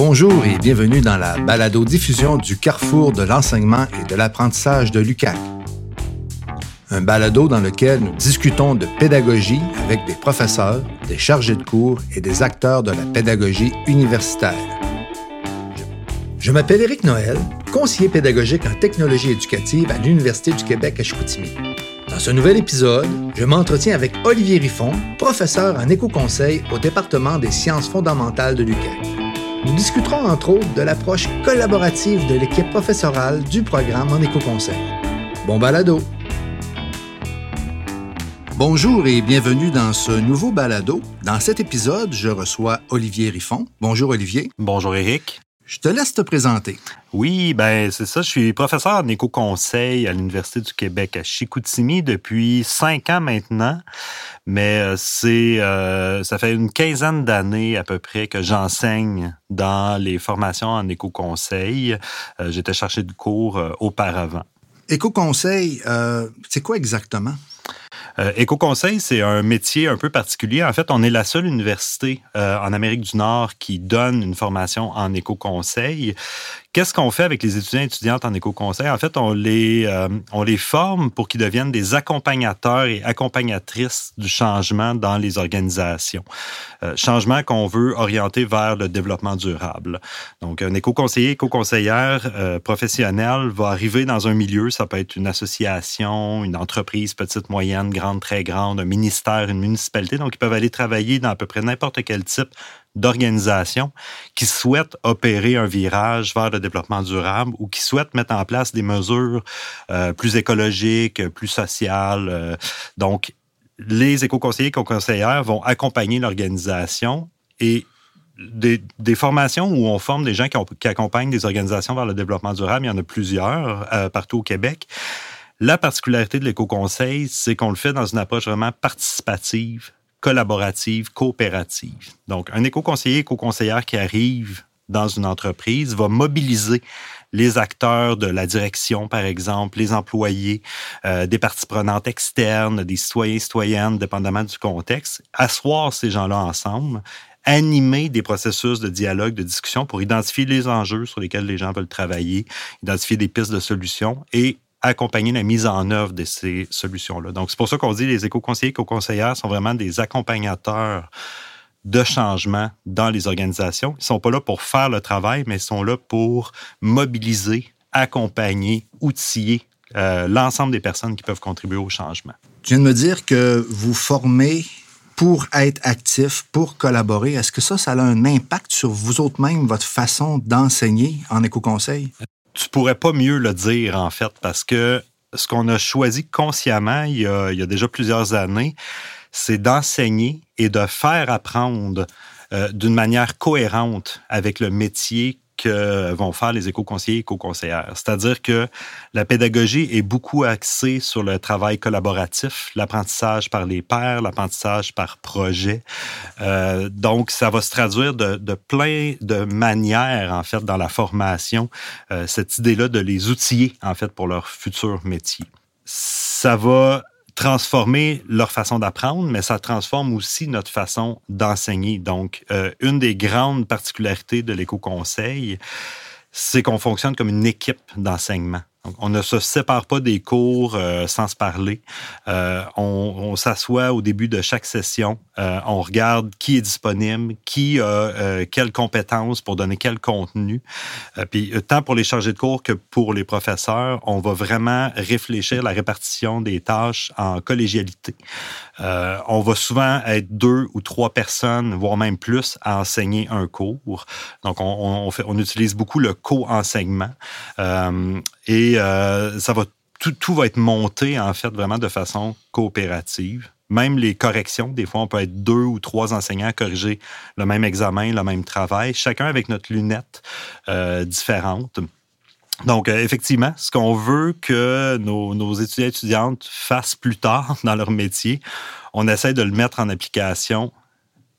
Bonjour et bienvenue dans la balado-diffusion du carrefour de l'enseignement et de l'apprentissage de l'UCAC. Un balado dans lequel nous discutons de pédagogie avec des professeurs, des chargés de cours et des acteurs de la pédagogie universitaire. Je m'appelle Éric Noël, conseiller pédagogique en technologie éducative à l'Université du Québec à Chicoutimi. Dans ce nouvel épisode, je m'entretiens avec Olivier Riffon, professeur en éco-conseil au département des sciences fondamentales de l'UQAC. Nous discuterons entre autres de l'approche collaborative de l'équipe professorale du programme en éco-conseil. Bon balado! Bonjour et bienvenue dans ce nouveau balado. Dans cet épisode, je reçois Olivier Riffon. Bonjour Olivier. Bonjour Eric. Je te laisse te présenter. Oui, ben c'est ça. Je suis professeur en éco-conseil à l'Université du Québec à Chicoutimi depuis cinq ans maintenant. Mais euh, c'est euh, ça fait une quinzaine d'années à peu près que j'enseigne dans les formations en éco-conseil. Euh, j'étais cherché de cours auparavant. Éco-conseil, c'est quoi exactement? Euh, Éco-conseil, c'est un métier un peu particulier. En fait, on est la seule université euh, en Amérique du Nord qui donne une formation en éco-conseil. Qu'est-ce qu'on fait avec les étudiants et étudiantes en éco-conseil? En fait, on les, euh, on les forme pour qu'ils deviennent des accompagnateurs et accompagnatrices du changement dans les organisations. Euh, changement qu'on veut orienter vers le développement durable. Donc, un éco-conseiller, éco-conseillère euh, professionnel va arriver dans un milieu, ça peut être une association, une entreprise petite, moyenne, grande, très grande, un ministère, une municipalité. Donc, ils peuvent aller travailler dans à peu près n'importe quel type d'organisations qui souhaitent opérer un virage vers le développement durable ou qui souhaitent mettre en place des mesures euh, plus écologiques, plus sociales. Euh. donc, les éco-conseillers, éco-conseillères vont accompagner l'organisation et des, formations où on forme des gens qui, accompagnent des organisations vers le développement durable, il y en a plusieurs euh, partout au Québec. La particularité de l'éco-conseil, c'est qu'on le fait dans une approche vraiment participative, collaborative, coopérative. Donc, un éco-conseiller, éco-conseillère qui arrive dans une entreprise va mobiliser les acteurs de la direction, par exemple, les employés, euh, des parties prenantes externes, des citoyens, citoyennes, dépendamment du contexte, asseoir ces gens-là ensemble, animer des processus de dialogue, de discussion pour identifier les enjeux sur lesquels les gens veulent travailler, identifier des pistes de solutions et accompagner la mise en œuvre de ces solutions-là. Donc, c'est pour ça qu'on dit les éco-conseillers, éco-conseillères sont vraiment des accompagnateurs de changement dans les organisations. Ils ne sont pas là pour faire le travail, mais ils sont là pour mobiliser, accompagner, outiller euh, l'ensemble des personnes qui peuvent contribuer au changement. Tu viens de me dire que vous formez pour être actif, pour collaborer. Est-ce que ça, ça a un impact sur vous autres même, votre façon d'enseigner en éco-conseil? Tu pourrais pas mieux le dire, en fait, parce que ce qu'on a choisi consciemment il y a, déjà plusieurs années, c'est d'enseigner et de faire apprendre euh, d'une manière cohérente avec le métier que vont faire les éco-conseillers et éco-conseillères. C'est-à-dire que la pédagogie est beaucoup axée sur le travail collaboratif, l'apprentissage par les pairs, l'apprentissage par projet. Euh, donc, ça va se traduire de, plein de manières, en fait, dans la formation, euh, cette idée-là de les outiller, en fait, pour leur futur métier. Ça va transformer leur façon d'apprendre, mais ça transforme aussi notre façon d'enseigner. Donc, euh, une des grandes particularités de l'éco-conseil, c'est qu'on fonctionne comme une équipe d'enseignement on ne se sépare pas des cours euh, sans se parler. Euh, on, s'assoit au début de chaque session. Euh, on regarde qui est disponible, qui a quelles compétences pour donner quel contenu. puis tant pour les chargés de cours que pour les professeurs, on va vraiment réfléchir à la répartition des tâches en collégialité. on va souvent être deux ou trois personnes, voire même plus, à enseigner un cours. Donc on, on utilise beaucoup le co-enseignement. Et euh, ça va tout, va être monté, en fait, vraiment de façon coopérative. Même les corrections, des fois, on peut être deux ou trois enseignants à corriger le même examen, le même travail, chacun avec notre lunette euh, différente. Donc, euh, effectivement, ce qu'on veut que nos, étudiants étudiantes fassent plus tard dans leur métier, on essaie de le mettre en application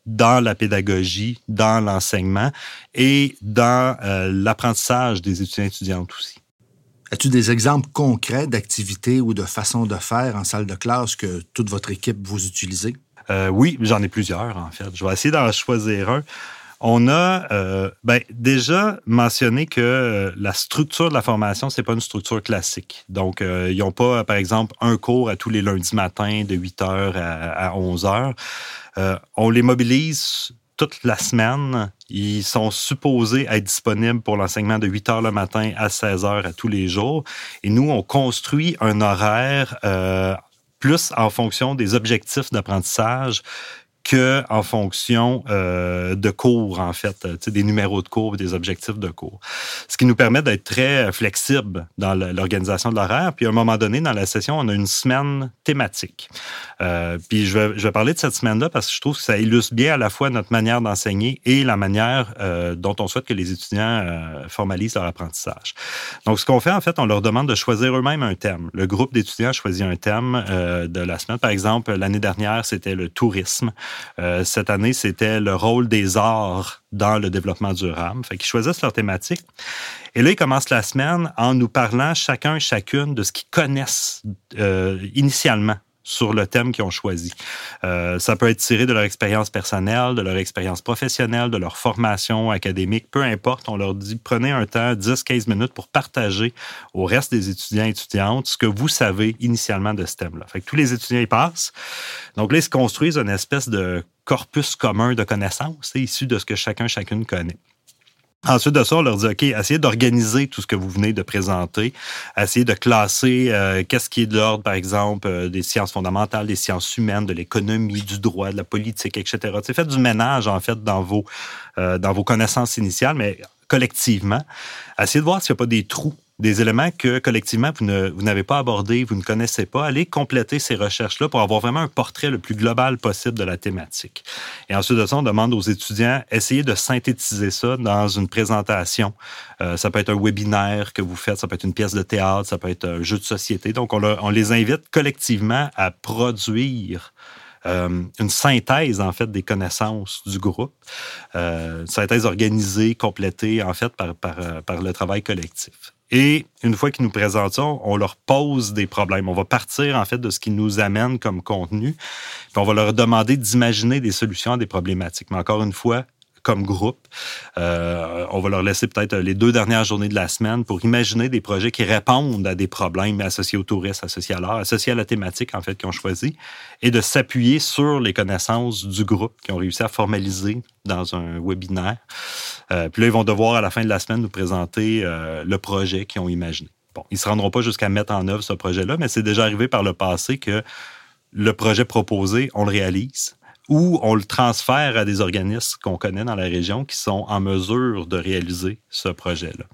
dans la pédagogie, dans l'enseignement et dans l'apprentissage des étudiants étudiantes aussi. As-tu des exemples concrets d'activités ou de façons de faire en salle de classe que toute votre équipe vous utilisez? Euh, oui, j'en ai plusieurs, en fait. Je vais essayer d'en choisir un. On a euh, ben, déjà mentionné que euh, la structure de la formation, c'est pas une structure classique. Donc, ils n'ont pas, par exemple, un cours à tous les lundis matins de 8 h à, 11 h. on les mobilise toute la semaine. Ils sont supposés être disponibles pour l'enseignement de 8 heures le matin à 16 heures à tous les jours. Et nous, on construit un horaire plus en fonction des objectifs d'apprentissage que en fonction euh, de cours, en fait, des numéros de cours, des objectifs de cours. Ce qui nous permet d'être très flexible dans l'organisation de l'horaire. Puis à un moment donné, dans la session, on a une semaine thématique. Euh, puis je vais, je vais parler de cette semaine-là parce que je trouve que ça illustre bien à la fois notre manière d'enseigner et la manière euh, dont on souhaite que les étudiants euh, formalisent leur apprentissage. Donc, ce qu'on fait, en fait, on leur demande de choisir eux-mêmes un thème. Le groupe d'étudiants choisit un thème euh, de la semaine. Par exemple, l'année dernière, c'était le tourisme. Euh, cette année, c'était le rôle des arts dans le développement durable. Fait qu'ils choisissent leur thématique. Et là, ils commencent la semaine en nous parlant chacun et chacune de ce qu'ils connaissent euh, initialement sur le thème qu'ils ont choisi. Euh, ça peut être tiré de leur expérience personnelle, de leur expérience professionnelle, de leur formation académique, peu importe. On leur dit prenez un temps, 10-15 minutes pour partager au reste des étudiants et étudiantes ce que vous savez initialement de ce thème-là. Fait que tous les étudiants y passent. Donc là, ils se construisent une espèce de corpus commun de connaissances issu de ce que chacun, chacune connaît. Ensuite de ça, on leur dit, OK, essayez d'organiser tout ce que vous venez de présenter, essayez de classer euh, qu'est-ce qui est de l'ordre, par exemple, euh, des sciences fondamentales, des sciences humaines, de l'économie, du droit, de la politique, etc. C'est fait du ménage, en fait, dans vos, euh, dans vos connaissances initiales, mais collectivement. Essayez de voir s'il n'y a pas des trous des éléments que collectivement vous, n'avez pas abordés, vous ne connaissez pas, allez compléter ces recherches-là pour avoir vraiment un portrait le plus global possible de la thématique. Et ensuite de ça, on demande aux étudiants, essayez de synthétiser ça dans une présentation. Euh, ça peut être un webinaire que vous faites, ça peut être une pièce de théâtre, ça peut être un jeu de société. Donc, on, on les invite collectivement à produire euh, une synthèse, en fait, des connaissances du groupe. Euh, une synthèse organisée, complétée, en fait, par, par, par le travail collectif. Et une fois qu'ils nous présentent ça, on leur pose des problèmes. On va partir en fait de ce qui nous amène comme contenu, puis on va leur demander d'imaginer des solutions à des problématiques. Mais encore une fois, comme groupe. Euh, on va leur laisser peut-être les deux dernières journées de la semaine pour imaginer des projets qui répondent à des problèmes associés au tourisme, associés à l'art, associés à la thématique en fait qu'ils ont choisi, et de s'appuyer sur les connaissances du groupe qu'ils ont réussi à formaliser dans un webinaire. Euh, puis là, ils vont devoir à la fin de la semaine nous présenter euh, le projet qu'ils ont imaginé. Bon, ils ne se rendront pas jusqu'à mettre en œuvre ce projet-là, mais c'est déjà arrivé par le passé que le projet proposé, on le réalise ou on le transfère à des organismes qu'on connaît dans la région qui sont en mesure de réaliser ce projet-là.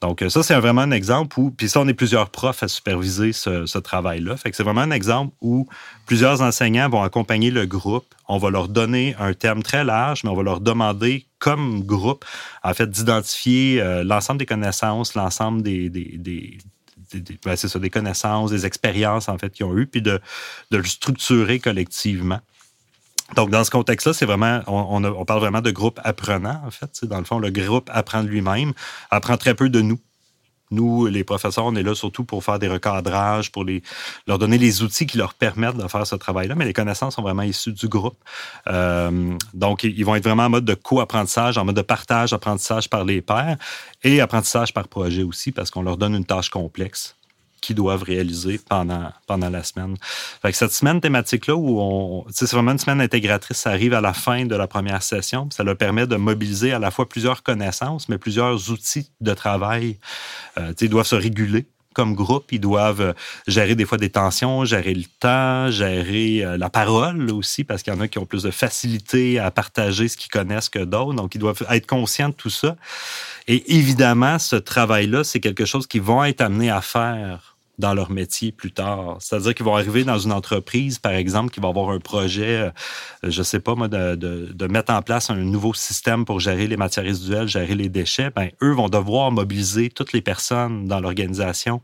Donc, ça, c'est vraiment un exemple où, puis ça, on est plusieurs profs à superviser ce, travail-là. Fait que c'est vraiment un exemple où plusieurs enseignants vont accompagner le groupe. On va leur donner un terme très large, mais on va leur demander, comme groupe, en fait, d'identifier euh, l'ensemble des connaissances, l'ensemble des, des, des ben, ça, des connaissances, des expériences en fait qu'ils ont eues, puis de le structurer collectivement. Donc, dans ce contexte-là, c'est vraiment, on, on, parle vraiment de groupe apprenant, en fait. Dans le fond, le groupe apprend de lui-même, apprend très peu de nous. Nous, les professeurs, on est là surtout pour faire des recadrages, pour les, leur donner les outils qui leur permettent de faire ce travail-là, mais les connaissances sont vraiment issues du groupe. Euh, donc, ils vont être vraiment en mode de co-apprentissage, en mode de partage, apprentissage par les pairs et apprentissage par projet aussi, parce qu'on leur donne une tâche complexe qu'ils doivent réaliser pendant, pendant la semaine. Fait que cette semaine thématique-là, où on, c'est vraiment une semaine intégratrice, ça arrive à la fin de la première session. Ça leur permet de mobiliser à la fois plusieurs connaissances, mais plusieurs outils de travail. Euh, ils doivent se réguler comme groupe. Ils doivent euh, gérer des fois des tensions, gérer le temps, gérer euh, la parole aussi, parce qu'il y en a qui ont plus de facilité à partager ce qu'ils connaissent que d'autres. Donc, ils doivent être conscients de tout ça. Et évidemment, ce travail-là, c'est quelque chose qu'ils vont être amenés à faire dans leur métier plus tard. C'est-à-dire qu'ils vont arriver dans une entreprise, par exemple, qui va avoir un projet, euh, je sais pas moi, de, de, mettre en place un nouveau système pour gérer les matières résiduelles, gérer les déchets. Ben, eux vont devoir mobiliser toutes les personnes dans l'organisation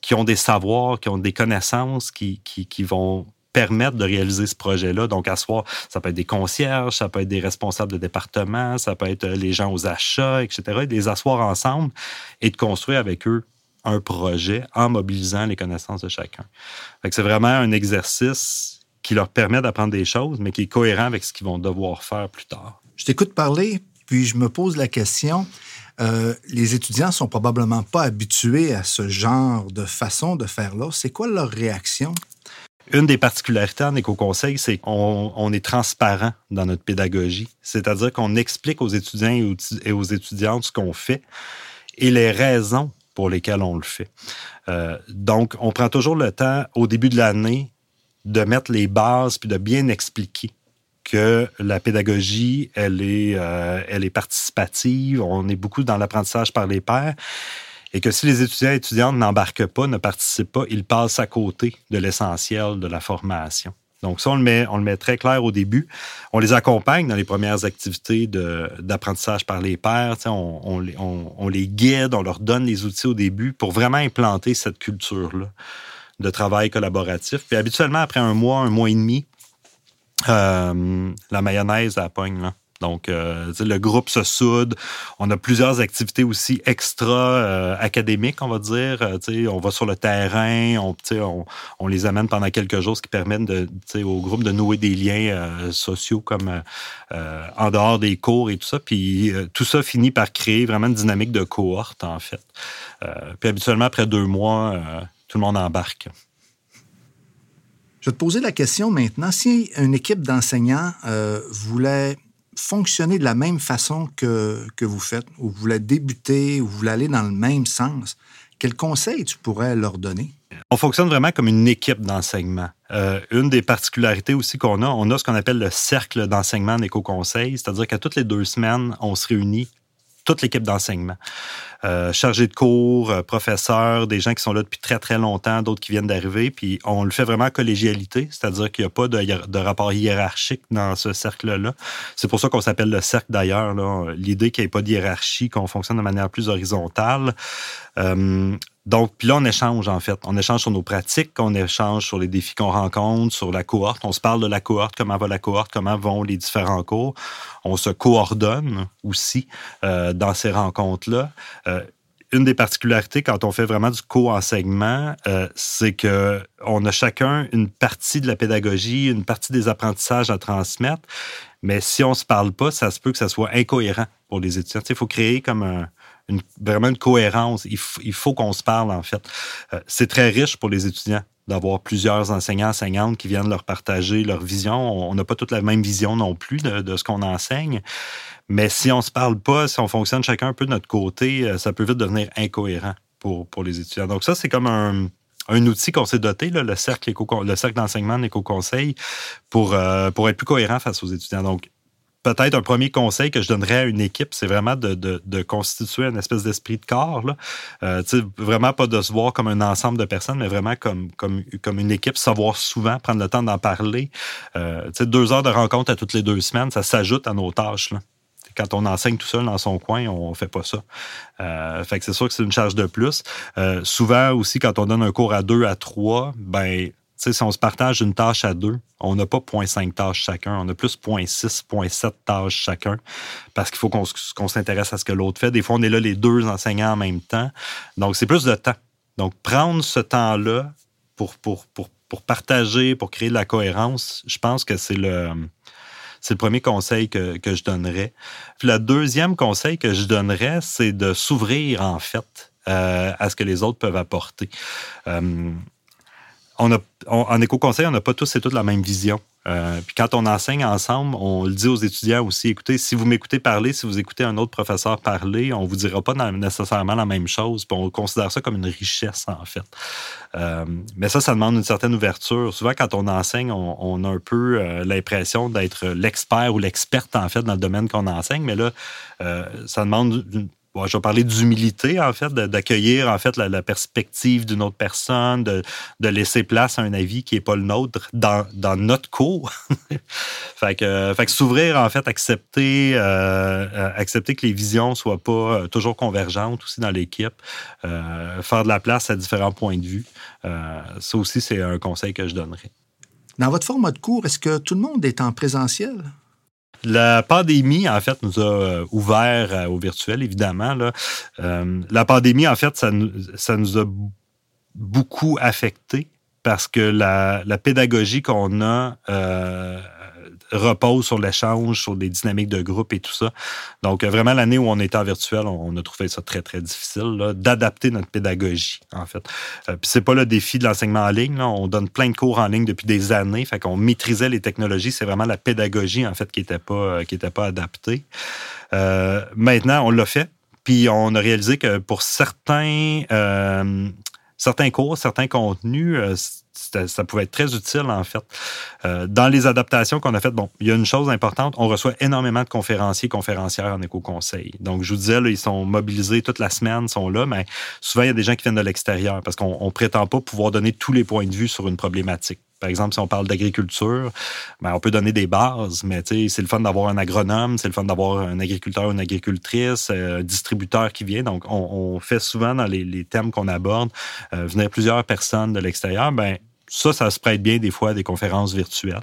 qui ont des savoirs, qui ont des connaissances, qui, qui, qui vont permettre de réaliser ce projet-là. Donc, à ça peut être des concierges, ça peut être des responsables de département, ça peut être les gens aux achats, etc. Et de les asseoir ensemble et de construire avec eux un projet en mobilisant les connaissances de chacun. C'est vraiment un exercice qui leur permet d'apprendre des choses, mais qui est cohérent avec ce qu'ils vont devoir faire plus tard. Je t'écoute parler, Puis je me pose la question, euh, les étudiants sont probablement pas habitués à ce genre de façon de faire là. C'est quoi leur réaction? Une des particularités en éco-conseil, c'est qu'on on est transparent dans notre pédagogie. C'est-à-dire qu'on explique aux étudiants et aux étudiantes ce qu'on fait et les raisons pour lesquelles on le fait. Euh, donc, on prend toujours le temps au début de l'année de mettre les bases puis de bien expliquer que la pédagogie, elle est, euh, elle est participative. On est beaucoup dans l'apprentissage par les pairs. Et que si les étudiants et étudiantes n'embarquent pas, ne participent pas, ils passent à côté de l'essentiel de la formation. Donc, ça, on le, met, on le met très clair au début. On les accompagne dans les premières activités d'apprentissage par les pairs. On, les guide, on leur donne les outils au début pour vraiment implanter cette culture-là de travail collaboratif. Puis habituellement, après un mois, un mois et demi, euh, la mayonnaise la pogne. Là. Donc, euh, le groupe se soude. On a plusieurs activités aussi extra euh, on va dire. Euh, on va sur le terrain, on, les amène pendant quelques jours, ce qui permet au groupe de nouer des liens sociaux comme en dehors des cours et tout ça. Puis tout ça finit par créer vraiment une dynamique de cohorte, en fait. puis habituellement, après deux mois, tout le monde embarque. Je vais te poser la question maintenant. Si une équipe d'enseignants voulait fonctionner de la même façon que, que vous faites, ou vous voulez débuter, ou vous voulez aller dans le même sens, quel conseil tu pourrais leur donner? On fonctionne vraiment comme une équipe d'enseignement. Euh, une des particularités aussi qu'on a, on a ce qu'on appelle le cercle d'enseignement d'éco-conseil, c'est-à-dire qu'à toutes les deux semaines, on se réunit toute l'équipe d'enseignement. Euh, chargés de cours, euh, professeurs, des gens qui sont là depuis très, très longtemps, d'autres qui viennent d'arriver. Puis on le fait vraiment en collégialité, c'est-à-dire qu'il n'y a pas de, rapport hiérarchique dans ce cercle-là. C'est pour ça qu'on s'appelle le cercle d'ailleurs. L'idée qu'il n'y ait pas de hiérarchie, qu'on fonctionne de manière plus horizontale. Euh, donc, puis là, on échange, en fait. On échange sur nos pratiques, on échange sur les défis qu'on rencontre, sur la cohorte. On se parle de la cohorte, comment va la cohorte, comment vont les différents cours. On se coordonne aussi euh, dans ces rencontres-là. Euh, une des particularités quand on fait vraiment du co-enseignement, euh, c'est que on a chacun une partie de la pédagogie, une partie des apprentissages à transmettre. Mais si on se parle pas, ça se peut que ça soit incohérent pour les étudiants. Il faut créer comme un, vraiment une cohérence. Il, faut qu'on se parle, en fait. Euh, c'est très riche pour les étudiants d'avoir plusieurs enseignants, enseignantes qui viennent leur partager leur vision. On n'a pas toute la même vision non plus de, ce qu'on enseigne. Mais si on se parle pas, si on fonctionne chacun un peu de notre côté, euh, ça peut vite devenir incohérent pour, pour les étudiants. Donc ça, c'est comme un, outil qu'on s'est doté, le cercle, le cercle d'enseignement d'éco-conseil, pour, euh, pour être plus cohérent face aux étudiants. Donc, peut-être un premier conseil que je donnerais à une équipe, c'est vraiment de, de, constituer une espèce d'esprit de corps. Là. Euh, vraiment pas de se voir comme un ensemble de personnes, mais vraiment comme, comme, comme une équipe, savoir souvent, prendre le temps d'en parler. Euh, deux heures de rencontre à toutes les deux semaines, ça s'ajoute à nos tâches. Là. Quand on enseigne tout seul dans son coin, on fait pas ça. Euh, fait que c'est sûr que c'est une charge de plus. Euh, souvent aussi, quand on donne un cours à deux, à trois, ben si on se partage une tâche à deux, on n'a pas 0.5 tâches chacun, on a plus 0.6, 0.7 tâches chacun, parce qu'il faut qu'on s'intéresse à ce que l'autre fait. Des fois, on est là les deux enseignants en même temps. Donc, c'est plus de temps. Donc, prendre ce temps-là pour, pour, pour, pour, partager, pour créer de la cohérence, je pense que c'est le, le premier conseil que, que je donnerais. Puis le deuxième conseil que je donnerais, c'est de s'ouvrir, en fait, euh, à ce que les autres peuvent apporter. Euh, on a, en éco-conseil, on n'a pas tous et toutes la même vision. Euh, puis quand on enseigne ensemble, on le dit aux étudiants aussi, écoutez, si vous m'écoutez parler, si vous écoutez un autre professeur parler, on vous dira pas nécessairement la même chose. Puis on considère ça comme une richesse, en fait. Euh, mais ça, ça demande une certaine ouverture. Souvent, quand on enseigne, on, a un peu euh, l'impression d'être l'expert ou l'experte, en fait, dans le domaine qu'on enseigne. Mais là, ça demande une je vais parler d'humilité, en fait, d'accueillir, en fait, la, perspective d'une autre personne, de, laisser place à un avis qui n'est pas le nôtre dans, notre cours. fait que, s'ouvrir, en fait, accepter, euh, euh, accepter que les visions soient pas euh, toujours convergentes aussi dans l'équipe, faire de la place à différents points de vue. ça aussi, c'est un conseil que je donnerais. Dans votre format de cours, est-ce que tout le monde est en présentiel? La pandémie, en fait, nous a euh, ouvert euh, au virtuel, évidemment. Là. Euh, la pandémie, en fait, ça nous, ça nous a beaucoup affecté parce que la, pédagogie qu'on a repose sur l'échange, sur des dynamiques de groupe et tout ça. Donc, vraiment, l'année où on était en virtuel, on, a trouvé ça très, très difficile d'adapter notre pédagogie, en fait. Euh, puis c'est pas le défi de l'enseignement en ligne. On donne plein de cours en ligne depuis des années. Fait qu'on maîtrisait les technologies. C'est vraiment la pédagogie, en fait, qui n'était pas, euh, était pas adaptée. Euh, maintenant, on l'a fait. Puis on a réalisé que pour certains, certains cours, certains contenus, ça pouvait être très utile, en fait. Euh, dans les adaptations qu'on a faites, bon, il y a une chose importante, on reçoit énormément de conférenciers, conférencières en éco-conseil. Donc, je vous disais, là, ils sont mobilisés toute la semaine, sont là, mais souvent, il y a des gens qui viennent de l'extérieur parce qu'on ne prétend pas pouvoir donner tous les points de vue sur une problématique. Par exemple, si on parle d'agriculture, ben, on peut donner des bases, mais c'est le fun d'avoir un agronome, c'est le fun d'avoir un agriculteur ou une agricultrice, euh, un distributeur qui vient. Donc, on, fait souvent dans les, thèmes qu'on aborde, euh, venir plusieurs personnes de l'extérieur. Ben, ça, ça se prête bien des fois à des conférences virtuelles.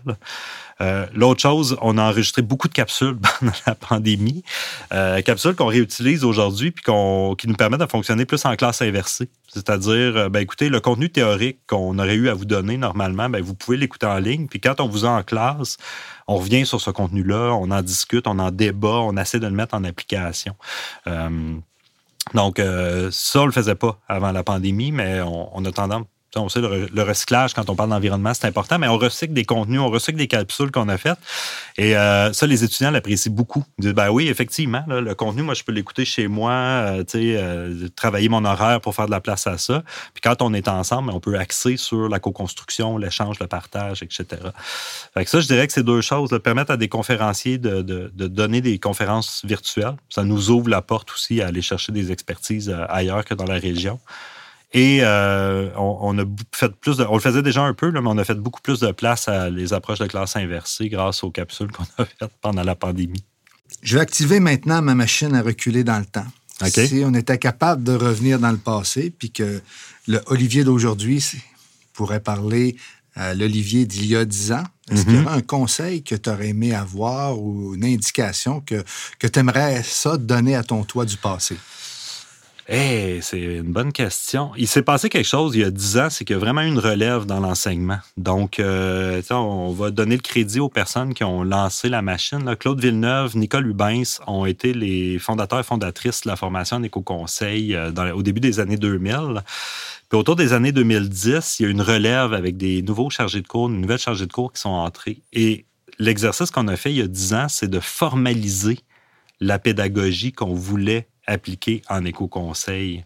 Euh, l'autre chose, on a enregistré beaucoup de capsules pendant la pandémie, euh, capsules qu'on réutilise aujourd'hui puis qui nous permettent de fonctionner plus en classe inversée. C'est-à-dire, euh, ben, écoutez, le contenu théorique qu'on aurait eu à vous donner normalement, ben, vous pouvez l'écouter en ligne. Puis quand on vous a en classe, on revient sur ce contenu-là, on en discute, on en débat, on essaie de le mettre en application. donc, ça, on le faisait pas avant la pandémie, mais on a tendance on sait le, recyclage, quand on parle d'environnement, c'est important, mais on recycle des contenus, on recycle des capsules qu'on a faites. Et euh, ça, les étudiants l'apprécient beaucoup. Ils disent, ben oui, effectivement, le contenu, moi, je peux l'écouter chez moi, euh, euh, travailler mon horaire pour faire de la place à ça. Puis quand on est ensemble, on peut axer sur la co-construction, l'échange, le partage, etc. Fait que ça, je dirais que c'est deux choses. permettre à des conférenciers de, donner des conférences virtuelles. Ça nous ouvre la porte aussi à aller chercher des expertises ailleurs que dans la région. Et euh, on, a fait plus de, on le faisait déjà un peu, mais on a fait beaucoup plus de place à les approches de classe inversée grâce aux capsules qu'on a faites pendant la pandémie. Je vais activer maintenant ma machine à reculer dans le temps. Si on était capable de revenir dans le passé, puis que le Olivier d'aujourd'hui pourrait parler à l'Olivier d'il y a dix ans, est-ce qu'il y mhm. aurait un conseil que tu aurais aimé avoir ou une indication que, que tu aimerais ça donner à ton toi du passé? Eh, c'est une bonne question. Il s'est passé quelque chose il y a dix ans, c'est qu'il y a vraiment une relève dans l'enseignement. Donc, euh, on va donner le crédit aux personnes qui ont lancé la machine. Claude Villeneuve, Nicole Hubens ont été les fondateurs et fondatrices de la formation en éco-conseil euh, au début des années 2000. Puis autour des années 2010, il y a une relève avec des nouveaux chargés de cours, une nouvelle chargée de cours qui sont entrés. Et l'exercice qu'on a fait il y a dix ans, c'est de formaliser la pédagogie qu'on voulait appliqué en éco-conseil.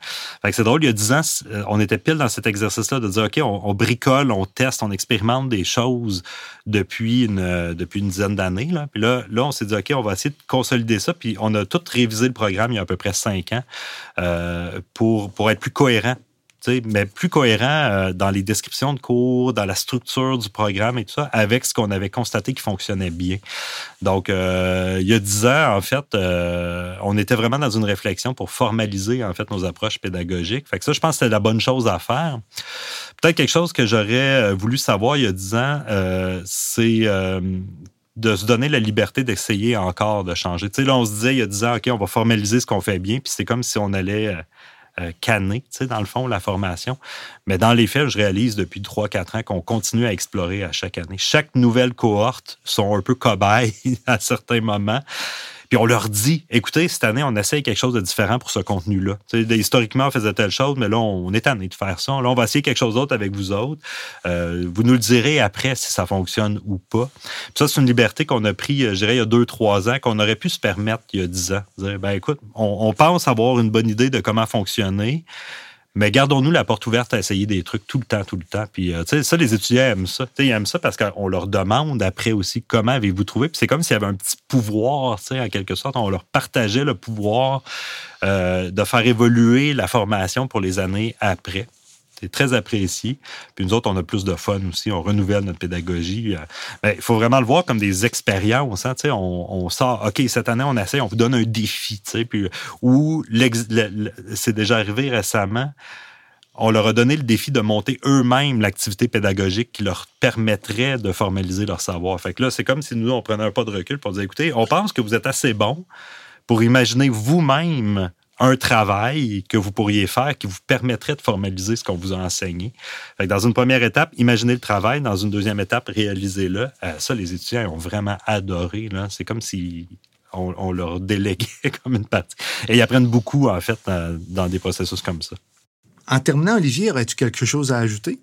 c'est drôle, il y a dix ans, euh, on était pile dans cet exercice-là de dire, OK, on, bricole, on teste, on expérimente des choses depuis une, euh, dizaine d'années. Puis là, là, on s'est dit, OK, on va essayer de consolider ça. Puis on a tout révisé le programme il y a à peu près cinq ans euh, pour, pour être plus cohérent mais plus cohérent euh, dans les descriptions de cours, dans la structure du programme et tout ça, avec ce qu'on avait constaté qui fonctionnait bien. Donc, euh, il y a dix ans, en fait, euh, on était vraiment dans une réflexion pour formaliser, en fait, nos approches pédagogiques. Fait que ça, je pense que c'était la bonne chose à faire. Peut-être quelque chose que j'aurais voulu savoir il y a dix ans, c'est de se donner la liberté d'essayer encore de changer. Tu sais, là, on se disait il y a dix ans, OK, on va formaliser ce qu'on fait bien, puis c'est comme si on allait euh, sais, dans le fond, la formation. Mais dans les faits, je réalise depuis 3-4 ans qu'on continue à explorer à chaque année. Chaque nouvelle cohorte sont un peu cobayes à certains moments. Puis on leur dit, écoutez, cette année, on essaye quelque chose de différent pour ce contenu-là. Historiquement, on faisait telle chose, mais là, on est tanné de faire ça. Là, on va essayer quelque chose d'autre avec vous autres. Euh, vous nous le direz après si ça fonctionne ou pas. Ça, c'est une liberté qu'on a pris, euh, je dirais, il y a deux, trois ans, qu'on aurait pu se permettre il y a dix ans. Ben écoute, on pense avoir une bonne idée de comment fonctionner. Mais gardons-nous la porte ouverte à essayer des trucs tout le temps, tout le temps. Puis, euh, tu sais, ça, les étudiants aiment ça. ils aiment ça parce qu'on leur demande après aussi comment avez-vous trouvé. Puis c'est comme s'il y avait un petit pouvoir, tu sais, en quelque sorte. On leur partageait le pouvoir euh, de faire évoluer la formation pour les années après. C'est très apprécié. Puis nous autres, on a plus de fun aussi. On renouvelle notre pédagogie. Euh, ben, il faut vraiment le voir comme des expériences. Hein, on, on sort, OK, cette année, on essaie, on vous donne un défi. Puis, ou c'est déjà arrivé récemment on leur a donné le défi de monter eux-mêmes l'activité pédagogique qui leur permettrait de formaliser leur savoir. Fait que là, c'est comme si nous, on prenait un pas de recul pour dire, écoutez, on pense que vous êtes assez bon pour imaginer vous-même un travail que vous pourriez faire qui vous permettrait de formaliser ce qu'on vous a enseigné. dans une première étape, imaginez le travail. Dans une deuxième étape, réalisez-le. Euh, ça, les étudiants ont vraiment adoré. C'est comme si on, leur déléguait comme une partie. Et ils apprennent beaucoup, en fait, dans, des processus comme ça. En terminant, Olivier, aurais-tu quelque chose à ajouter?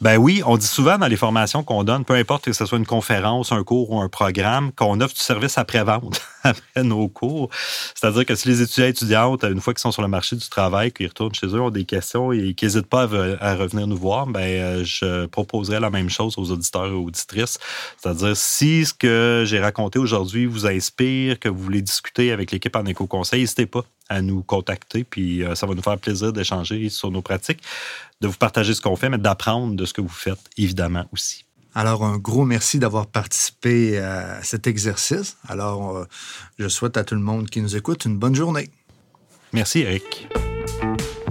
Ben oui, on dit souvent dans les formations qu'on donne, peu importe que ce soit une conférence, un cours ou un programme, qu'on offre du service après-vente après nos cours. C'est-à-dire que si les étudiants et étudiantes, une fois qu'ils sont sur le marché du travail, qu'ils retournent chez eux, ont des questions et qu'ils n'hésitent pas à, revenir nous voir, ben euh, je proposerais la même chose aux auditeurs et auditrices. C'est-à-dire si ce que j'ai raconté aujourd'hui vous inspire, que vous voulez discuter avec l'équipe en éco-conseil, n'hésitez pas à nous contacter, puis euh, ça va nous faire plaisir d'échanger sur nos pratiques, de vous partager ce qu'on fait, mais d'apprendre de ce que vous faites, évidemment, aussi. Alors, un gros merci d'avoir participé à cet exercice. Alors, euh, je souhaite à tout le monde qui nous écoute une bonne journée. Merci, Eric.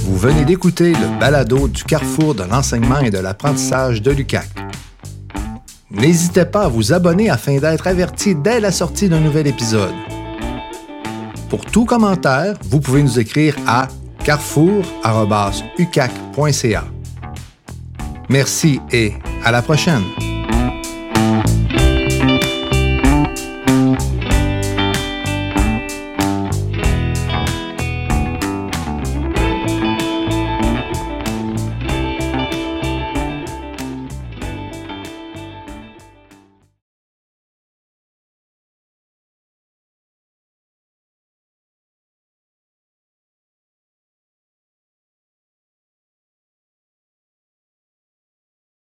Vous venez d'écouter le balado du carrefour de l'enseignement et de l'apprentissage de l'UCAC. N'hésitez pas à vous abonner afin d'être averti dès la sortie d'un nouvel épisode. Pour tout commentaire, vous pouvez nous écrire à carrefour.ucac.ca. Merci et à la prochaine.